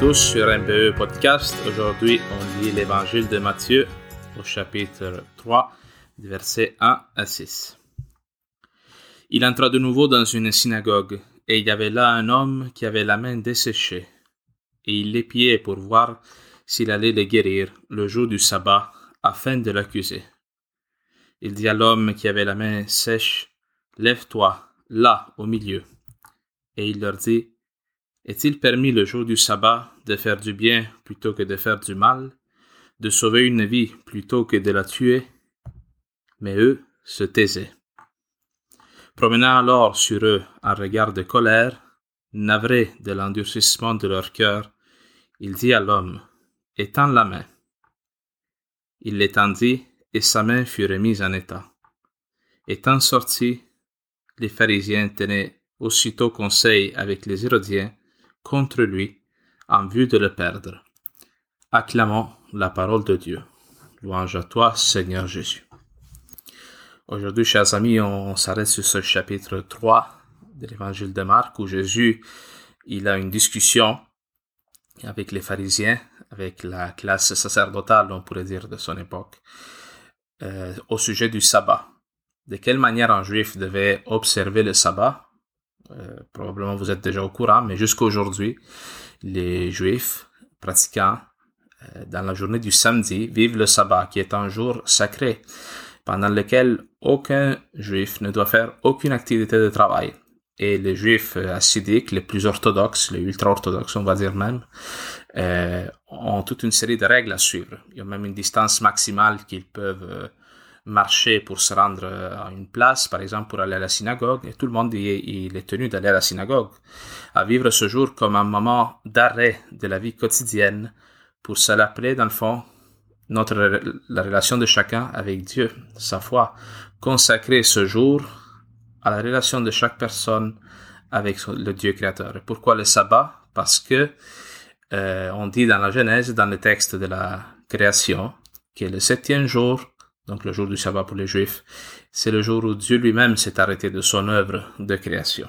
tous sur MBE Podcast. Aujourd'hui, on lit l'évangile de Matthieu au chapitre 3, versets 1 à 6. Il entra de nouveau dans une synagogue, et il y avait là un homme qui avait la main desséchée, et il l'épiait pour voir s'il allait le guérir le jour du sabbat, afin de l'accuser. Il dit à l'homme qui avait la main sèche, Lève-toi, là, au milieu. Et il leur dit, est-il permis le jour du sabbat de faire du bien plutôt que de faire du mal, de sauver une vie plutôt que de la tuer? Mais eux se taisaient. Promenant alors sur eux un regard de colère, navré de l'endurcissement de leur cœur, il dit à l'homme, Étends la main. Il l'étendit, et sa main fut remise en état. Étant sortis, les pharisiens tenaient aussitôt conseil avec les Hérodiens contre lui en vue de le perdre. Acclamons la parole de Dieu. Louange à toi, Seigneur Jésus. Aujourd'hui, chers amis, on s'arrête sur ce chapitre 3 de l'évangile de Marc où Jésus, il a une discussion avec les pharisiens, avec la classe sacerdotale, on pourrait dire, de son époque, euh, au sujet du sabbat. De quelle manière un juif devait observer le sabbat probablement vous êtes déjà au courant, mais jusqu'à aujourd'hui, les Juifs pratiquants euh, dans la journée du samedi vivent le sabbat, qui est un jour sacré, pendant lequel aucun Juif ne doit faire aucune activité de travail. Et les Juifs euh, assidiques, les plus orthodoxes, les ultra-orthodoxes, on va dire même, ont toute une série de règles à suivre. Il y a même une distance maximale qu'ils peuvent marcher pour se rendre euh, à une place, par exemple pour aller à la synagogue, et tout le monde il est tenu d'aller à la synagogue, à vivre ce jour comme un moment d'arrêt de la vie quotidienne pour se rappeler dans le fond notre la relation de chacun avec Dieu, sa foi, consacrer ce jour à la relation de chaque personne avec le Dieu créateur. Et pourquoi le sabbat? Parce que euh, on dit dans la Genèse, dans le texte de la création, que le septième jour donc le jour du sabbat pour les Juifs, c'est le jour où Dieu lui-même s'est arrêté de son œuvre de création.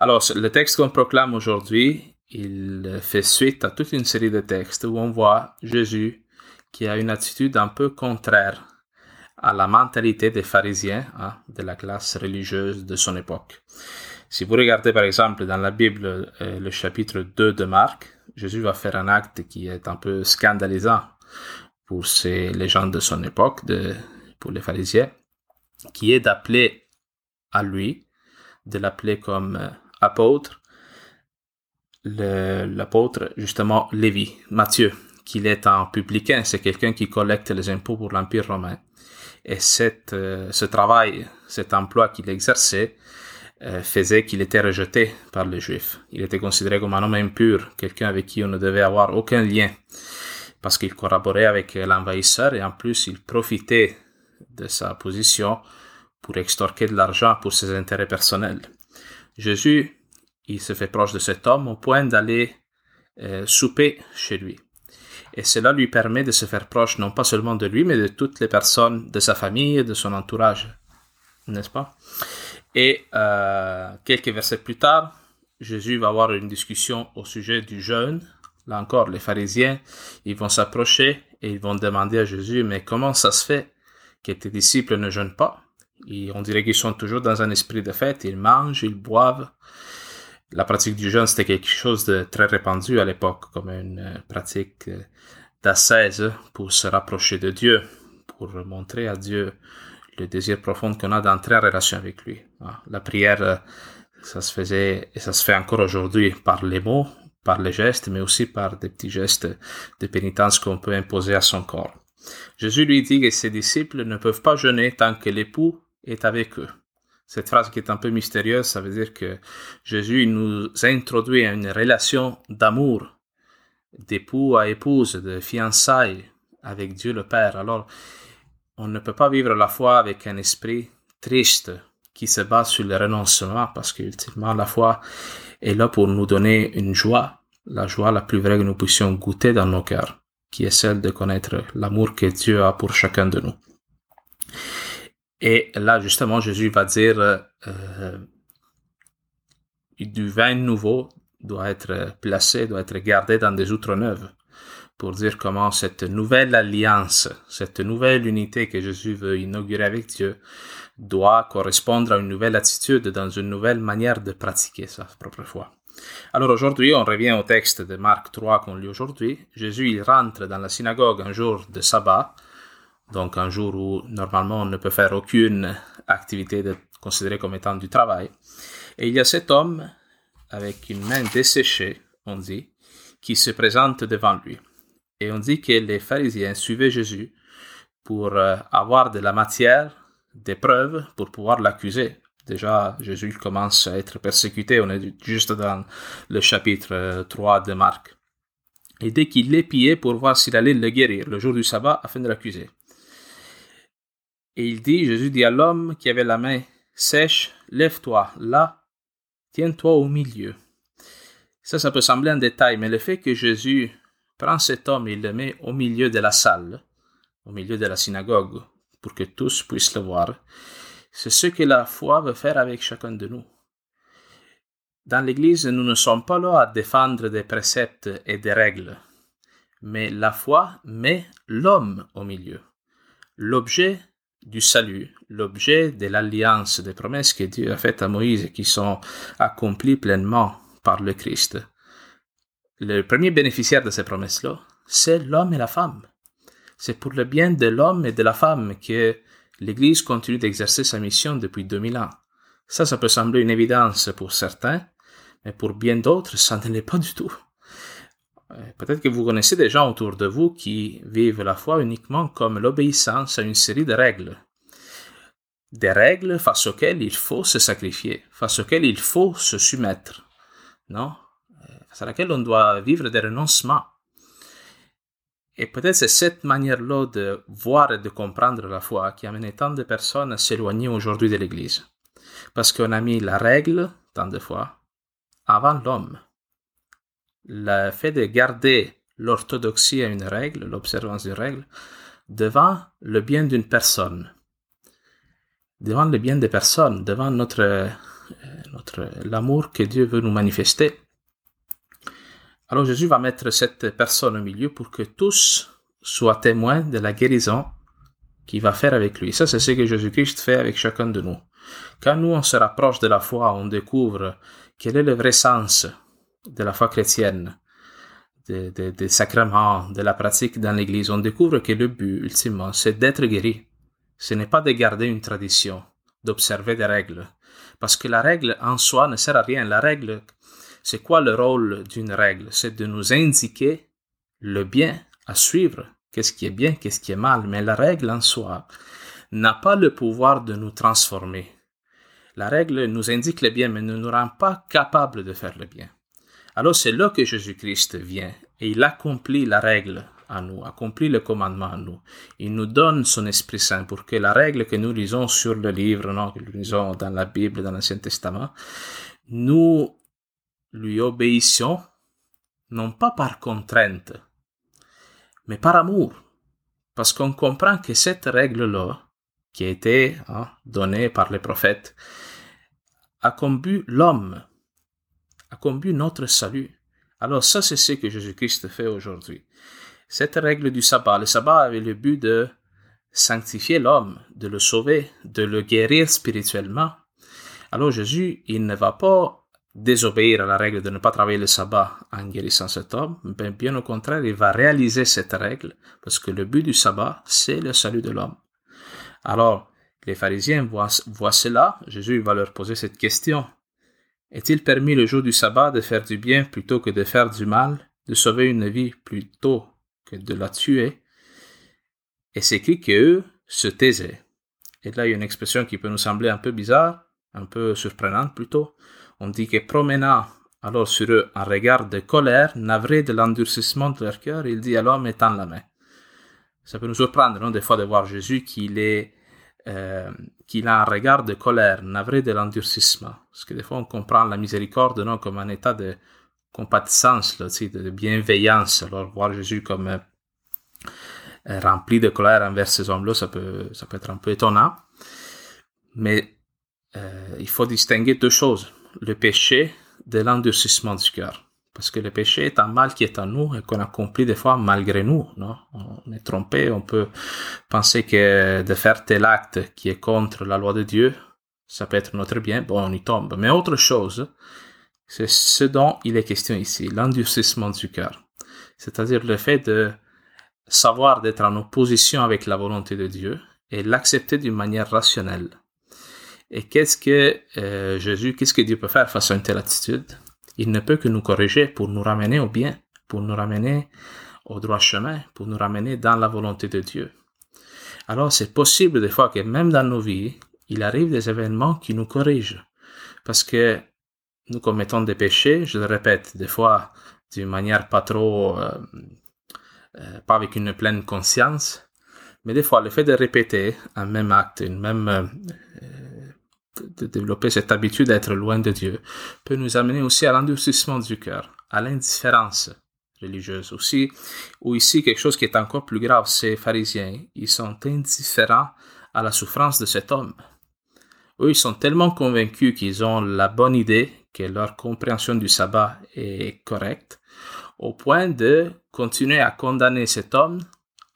Alors, le texte qu'on proclame aujourd'hui, il fait suite à toute une série de textes où on voit Jésus qui a une attitude un peu contraire à la mentalité des pharisiens, hein, de la classe religieuse de son époque. Si vous regardez par exemple dans la Bible euh, le chapitre 2 de Marc, Jésus va faire un acte qui est un peu scandalisant pour ces, les gens de son époque, de, pour les pharisiens, qui est d'appeler à lui, de l'appeler comme euh, apôtre, l'apôtre justement Lévi, Matthieu, qu'il est un publicain, c'est quelqu'un qui collecte les impôts pour l'Empire romain. Et cette, euh, ce travail, cet emploi qu'il exerçait, euh, faisait qu'il était rejeté par les Juifs. Il était considéré comme un homme impur, quelqu'un avec qui on ne devait avoir aucun lien parce qu'il collaborait avec l'envahisseur et en plus il profitait de sa position pour extorquer de l'argent pour ses intérêts personnels. Jésus, il se fait proche de cet homme au point d'aller euh, souper chez lui. Et cela lui permet de se faire proche non pas seulement de lui, mais de toutes les personnes de sa famille et de son entourage. N'est-ce pas? Et euh, quelques versets plus tard, Jésus va avoir une discussion au sujet du jeûne Là encore, les pharisiens, ils vont s'approcher et ils vont demander à Jésus, mais comment ça se fait que tes disciples ne jeûnent pas? Et on dirait qu'ils sont toujours dans un esprit de fête, ils mangent, ils boivent. La pratique du jeûne, c'était quelque chose de très répandu à l'époque, comme une euh, pratique euh, d'ascèse pour se rapprocher de Dieu, pour montrer à Dieu le désir profond qu'on a d'entrer en relation avec lui. Ah, la prière, euh, ça se faisait et ça se fait encore aujourd'hui par les mots, par les gestes, mais aussi par des petits gestes de pénitence qu'on peut imposer à son corps. Jésus lui dit que ses disciples ne peuvent pas jeûner tant que l'époux est avec eux. Cette phrase qui est un peu mystérieuse, ça veut dire que Jésus nous introduit à une relation d'amour, d'époux à épouse, de fiançailles avec Dieu le Père. Alors, on ne peut pas vivre la foi avec un esprit triste qui se base sur le renoncement parce qu'ultimement la foi est là pour nous donner une joie, la joie la plus vraie que nous puissions goûter dans nos cœurs, qui est celle de connaître l'amour que Dieu a pour chacun de nous. Et là, justement, Jésus va dire euh, du vin nouveau doit être placé, doit être gardé dans des outres neuves pour dire comment cette nouvelle alliance, cette nouvelle unité que Jésus veut inaugurer avec Dieu doit correspondre à une nouvelle attitude dans une nouvelle manière de pratiquer sa propre foi. Alors aujourd'hui, on revient au texte de Marc 3 qu'on lit aujourd'hui. Jésus, il rentre dans la synagogue un jour de sabbat, donc un jour où normalement on ne peut faire aucune activité considérée comme étant du travail. Et il y a cet homme avec une main desséchée, on dit, qui se présente devant lui. Et on dit que les pharisiens suivaient Jésus pour euh, avoir de la matière, des preuves, pour pouvoir l'accuser. Déjà, Jésus commence à être persécuté, on est juste dans le chapitre 3 euh, de Marc. Et dès qu'il l'épiait pour voir s'il allait le guérir le jour du sabbat afin de l'accuser. Et il dit, Jésus dit à l'homme qui avait la main sèche, lève-toi là, tiens-toi au milieu. Ça, ça peut sembler un détail, mais le fait que Jésus prend cet homme et le met au milieu de la salle, au milieu de la synagogue, pour que tous puissent le voir, c'est ce que la foi veut faire avec chacun de nous. Dans l'Église, nous ne sommes pas là à défendre des préceptes et des règles, mais la foi met l'homme au milieu, l'objet du salut, l'objet de l'alliance des promesses que Dieu a faites à Moïse et qui sont accomplies pleinement par le Christ. Le premier bénéficiaire de ces promesses-là, c'est l'homme et la femme. C'est pour le bien de l'homme et de la femme que l'Église continue d'exercer sa mission depuis 2000 ans. Ça, ça peut sembler une évidence pour certains, mais pour bien d'autres, ça ne l'est pas du tout. Euh, peut-être que vous connaissez des gens autour de vous qui vivent la foi uniquement comme l'obéissance à une série de règles. Des règles face auxquelles il faut se sacrifier, face auxquelles il faut se soumettre. Non? Euh, face à laquelle on doit vivre des renoncements. Et peut-être c'est cette manière-là de voir et de comprendre la foi qui a amené tant de personnes à s'éloigner aujourd'hui de l'Église. Parce qu'on a mis la règle, tant de fois, avant l'homme. Le fait de garder l'orthodoxie à une règle, l'observance d'une règle, devant le bien d'une personne. Devant le bien des personnes, devant notre, euh, notre, l'amour que Dieu veut nous manifester. Alors Jésus va mettre cette personne au milieu pour que tous soient témoins de la guérison qu'il va faire avec lui. Ça, c'est ce que Jésus-Christ fait avec chacun de nous. Quand nous, on se rapproche de la foi, on découvre quel est le vrai sens de la foi chrétienne, des de, sacrements, de la pratique dans l'Église. On découvre que le but, ultimement, c'est d'être guéri. Ce n'est pas de garder une tradition, d'observer des règles. Parce que la règle en soi ne sert à rien. La règle c'est quoi le rôle d'une règle? C'est de nous indiquer le bien à suivre, qu'est-ce qui est bien, qu'est-ce qui est mal? Mais la règle en soi n'a pas le pouvoir de nous transformer. La règle nous indique le bien, mais ne nous rend pas capables de faire le bien. Alors c'est là que Jésus-Christ vient et il accomplit la règle à nous, accomplit le commandement à nous. Il nous donne son Esprit Saint pour que la règle que nous lisons sur le livre, non, que nous lisons dans la Bible, dans l'Ancien Testament, nous lui obéissons, non pas par contrainte, mais par amour, parce qu'on comprend que cette règle-là, qui a été hein, donnée par les prophètes, a comme but l'homme, a comme but notre salut. Alors ça, c'est ce que Jésus-Christ fait aujourd'hui. Cette règle du sabbat, le sabbat avait le but de sanctifier l'homme, de le sauver, de le guérir spirituellement. Alors Jésus, il ne va pas désobéir à la règle de ne pas travailler le sabbat en guérissant cet homme, mais bien au contraire, il va réaliser cette règle parce que le but du sabbat, c'est le salut de l'homme. Alors, les pharisiens voient, voient cela, Jésus va leur poser cette question. Est-il permis le jour du sabbat de faire du bien plutôt que de faire du mal, de sauver une vie plutôt que de la tuer? Et c'est écrit qu'eux se taisaient. Et là, il y a une expression qui peut nous sembler un peu bizarre, un peu surprenante plutôt on dit que promena alors sur eux un regard de colère, navré de l'endurcissement de leur cœur, il dit à l'homme étend la main. Ça peut nous surprendre, non, des fois, de voir Jésus qu'il est, euh, qu'il a un regard de colère, navré de l'endurcissement. Parce que des fois, on comprend la miséricorde, non, comme un état de compatissance, là, de bienveillance. Alors, voir Jésus comme euh, rempli de colère envers ces hommes-là, ça peut, ça peut être un peu étonnant. Mais euh, il faut distinguer deux choses le péché de l'endurcissement du cœur. Parce que le péché est un mal qui est en nous et qu'on accomplit des fois malgré nous, non? On est trompé, on peut penser que de faire tel acte qui est contre la loi de Dieu, ça peut être notre bien, bon, on y tombe. Mais autre chose, c'est ce dont il est question ici, l'endurcissement du cœur. C'est-à-dire le fait de savoir d'être en opposition avec la volonté de Dieu et l'accepter d'une manière rationnelle. Et qu'est-ce que euh, Jésus, qu'est-ce que Dieu peut faire face à une telle attitude? Il ne peut que nous corriger pour nous ramener au bien, pour nous ramener au droit chemin, pour nous ramener dans la volonté de Dieu. Alors c'est possible des fois que même dans nos vies, il arrive des événements qui nous corrigent. Parce que nous commettons des péchés, je le répète, des fois d'une manière pas trop, euh, euh, pas avec une pleine conscience, mais des fois le fait de répéter un même acte, une même de développer cette habitude d'être loin de Dieu peut nous amener aussi à l'endurcissement du cœur, à l'indifférence religieuse aussi, ou ici quelque chose qui est encore plus grave, ces pharisiens, ils sont indifférents à la souffrance de cet homme. Eux, ils sont tellement convaincus qu'ils ont la bonne idée, que leur compréhension du sabbat est correcte, au point de continuer à condamner cet homme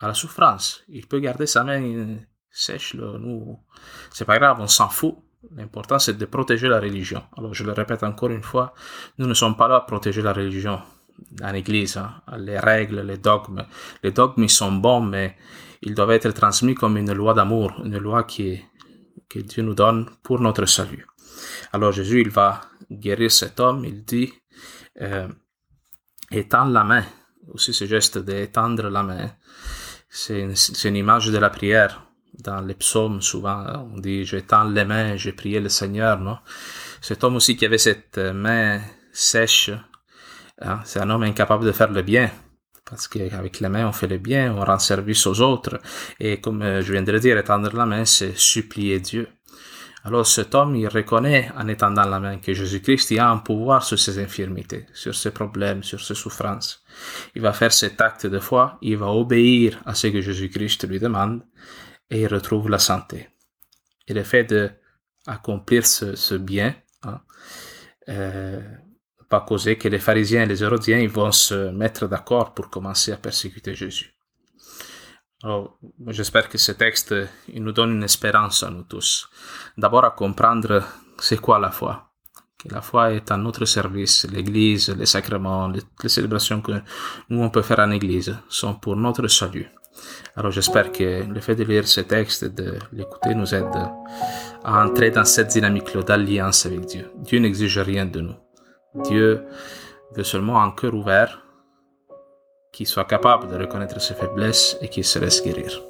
à la souffrance. Il peut garder sa main sèche, nous, c'est pas grave, on s'en fout. L'important, c'est de protéger la religion. Alors, je le répète encore une fois, nous ne sommes pas là à protéger la religion en Église. Hein. Les règles, les dogmes. Les dogmes, sont bons, mais ils doivent être transmis comme une loi d'amour, une loi qui que Dieu nous donne pour notre salut. Alors, Jésus, il va guérir cet homme. Il dit, euh, étends la main. Aussi, ce geste d'étendre la main, c'est une image de la prière dans les psaumes, souvent, on dit j'étends les mains, j'ai prié le Seigneur, non? Cet homme aussi qui avait cette main sèche, hein, c'est un homme incapable de faire le bien. Parce qu'avec les mains, on fait le bien, on rend service aux autres. Et comme euh, je viens de le dire, étendre la main, c'est supplier Dieu. Alors cet homme, il reconnaît en étendant la main que Jésus-Christ a un pouvoir sur ses infirmités, sur ses problèmes, sur ses souffrances. Il va faire cet acte de foi, il va obéir à ce que Jésus-Christ lui demande, et il retrouve la santé. Et le fait d'accomplir ce, ce bien hein, euh, va que les pharisiens et les hérodiens vont se mettre d'accord pour commencer à persécuter Jésus. J'espère que ce texte nous donne une espérance à nous tous. D'abord à comprendre c'est quoi la foi. Que la foi est à notre service. L'Église, les sacrements, les, les célébrations que nous on peut faire en Église sont pour notre salut. Alors j'espère que le fait de lire ce texte et de l'écouter nous aide à entrer dans cette dynamique d'alliance avec Dieu. Dieu n'exige rien de nous. Dieu veut seulement un cœur ouvert qui soit capable de reconnaître ses faiblesses et qui se laisse guérir.